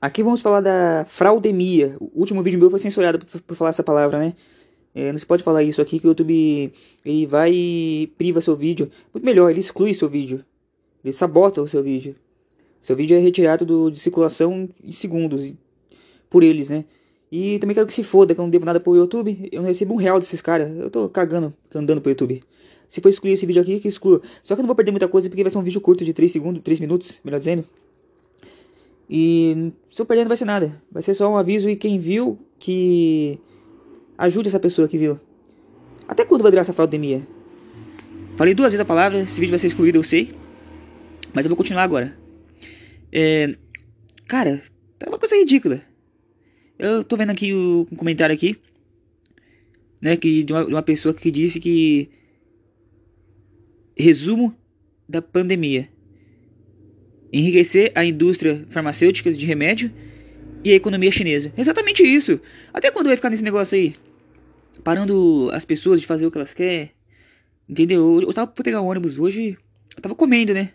Aqui vamos falar da fraudemia. O último vídeo meu foi censurado por, por falar essa palavra, né? É, não se pode falar isso aqui que o YouTube ele vai e priva seu vídeo. Muito melhor, ele exclui seu vídeo. Ele sabota o seu vídeo. Seu vídeo é retirado do, de circulação em segundos por eles, né? E também quero que se foda, que eu não devo nada pro YouTube. Eu não recebo um real desses caras. Eu tô cagando, andando pro YouTube. Se for excluir esse vídeo aqui, que exclua. Só que eu não vou perder muita coisa porque vai ser um vídeo curto de 3 segundos, 3 minutos, melhor dizendo. E se eu perder não vai ser nada. Vai ser só um aviso e quem viu que ajude essa pessoa que viu. Até quando vai durar essa fraudemia? Falei duas vezes a palavra, esse vídeo vai ser excluído, eu sei. Mas eu vou continuar agora. É... Cara, tá uma coisa ridícula. Eu tô vendo aqui o, um comentário aqui. Né, que de uma, de uma pessoa que disse que resumo da pandemia: enriquecer a indústria farmacêutica de remédio e a economia chinesa. Exatamente isso. Até quando vai ficar nesse negócio aí? Parando as pessoas de fazer o que elas querem. Entendeu? Eu tava pra pegar o ônibus hoje. Eu tava comendo, né?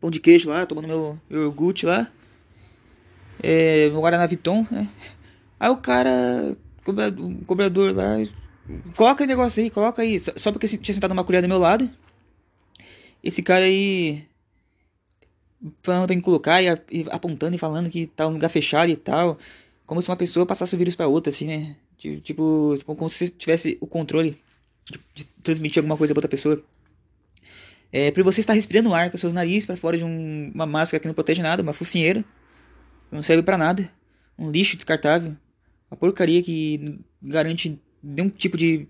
Pão de queijo lá, tomando meu, meu iogurte lá. É, meu Guaraná Viton, né? Aí o cara, o cobrador lá, coloca o negócio aí, coloca aí. Só, porque tinha sentado uma colher do meu lado. Esse cara aí falando pra me colocar e, apontando e falando que tá um lugar fechado e tal. Como se uma pessoa passasse o vírus pra outra, assim, né? Tipo, como se tivesse o controle de, de transmitir alguma coisa pra outra pessoa. É, pra você estar respirando ar com seus narizes para fora de um, uma máscara que não protege nada, uma focinheira. Não serve para nada. Um lixo descartável. Uma porcaria que garante nenhum tipo de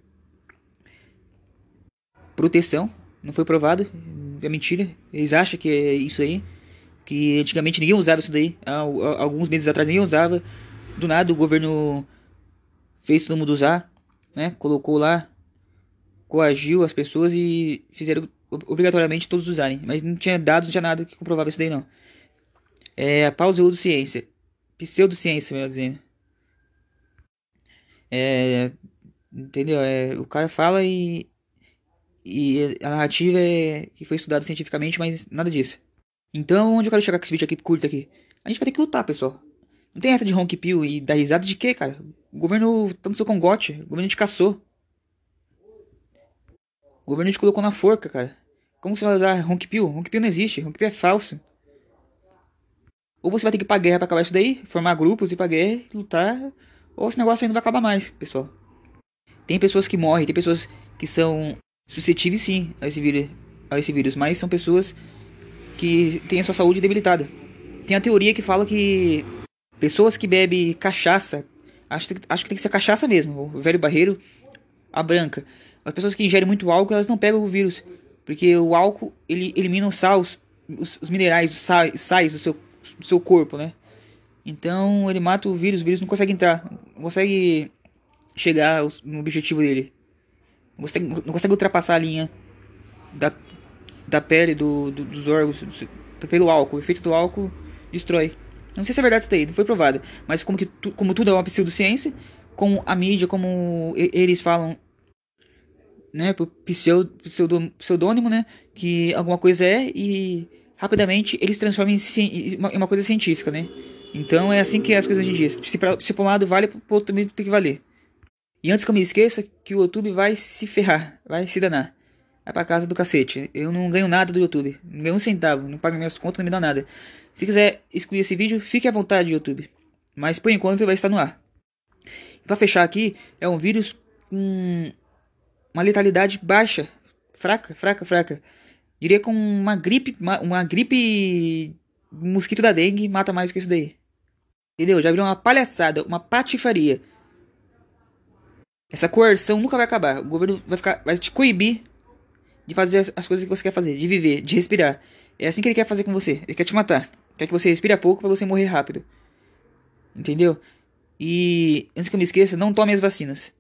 proteção. Não foi provado. É mentira. Eles acham que é isso aí. Que antigamente ninguém usava isso daí. Alguns meses atrás ninguém usava. Do nada o governo fez todo mundo usar. Né? Colocou lá. Coagiu as pessoas e fizeram obrigatoriamente todos usarem. Mas não tinha dados, não tinha nada que comprovava isso daí não. É a pseudociência. Pseudociência, melhor dizendo. É, entendeu? É, o cara fala e, e a narrativa é que foi estudada cientificamente, mas nada disso. Então, onde eu quero chegar com esse vídeo aqui curto aqui? A gente vai ter que lutar, pessoal. Não tem essa de ronque pio e dar risada de quê, cara? O governo tá no seu congote, o governo te caçou. O governo te colocou na forca, cara. Como você vai usar ronque pio? Pio não existe, ronque pio é falso. Ou você vai ter que ir pra guerra pra acabar isso daí, formar grupos, ir pra guerra, lutar ou esse negócio não vai acabar mais, pessoal. Tem pessoas que morrem, tem pessoas que são suscetíveis sim a esse vírus, a esse vírus mas são pessoas que têm a sua saúde debilitada. Tem a teoria que fala que pessoas que bebem cachaça, acho, acho que tem que ser cachaça mesmo, o velho barreiro, a branca. As pessoas que ingerem muito álcool, elas não pegam o vírus, porque o álcool ele elimina os sals, os, os minerais, os sais, sais do seu, do seu corpo, né? Então ele mata o vírus, o vírus não consegue entrar, não consegue chegar no objetivo dele. Não consegue, não consegue ultrapassar a linha da, da pele, do, do dos órgãos, do, pelo álcool. O efeito do álcool destrói. Não sei se é verdade isso daí, não foi provado. Mas como, que tu, como tudo é uma pseudociência, como a mídia, como eles falam, né, por pseudo, pseudônimo, né, que alguma coisa é e rapidamente eles transformam em, em uma coisa científica, né. Então é assim que é as coisas hoje em dia. Se, pra, se um lado vale, pro outro também tem que valer. E antes que eu me esqueça, que o YouTube vai se ferrar, vai se danar. Vai pra casa do cacete. Eu não ganho nada do YouTube. Não ganho um centavo, não pago minhas contas, não me dá nada. Se quiser excluir esse vídeo, fique à vontade, YouTube. Mas por enquanto ele vai estar no ar. Pra fechar aqui, é um vírus com uma letalidade baixa. Fraca, fraca, fraca. Diria com uma gripe, uma, uma gripe mosquito da dengue mata mais que isso daí. Entendeu? Já virou uma palhaçada, uma patifaria. Essa coerção nunca vai acabar. O governo vai ficar, vai te coibir de fazer as coisas que você quer fazer, de viver, de respirar. É assim que ele quer fazer com você. Ele quer te matar. Quer que você respire pouco para você morrer rápido. Entendeu? E antes que eu me esqueça, não tome as vacinas.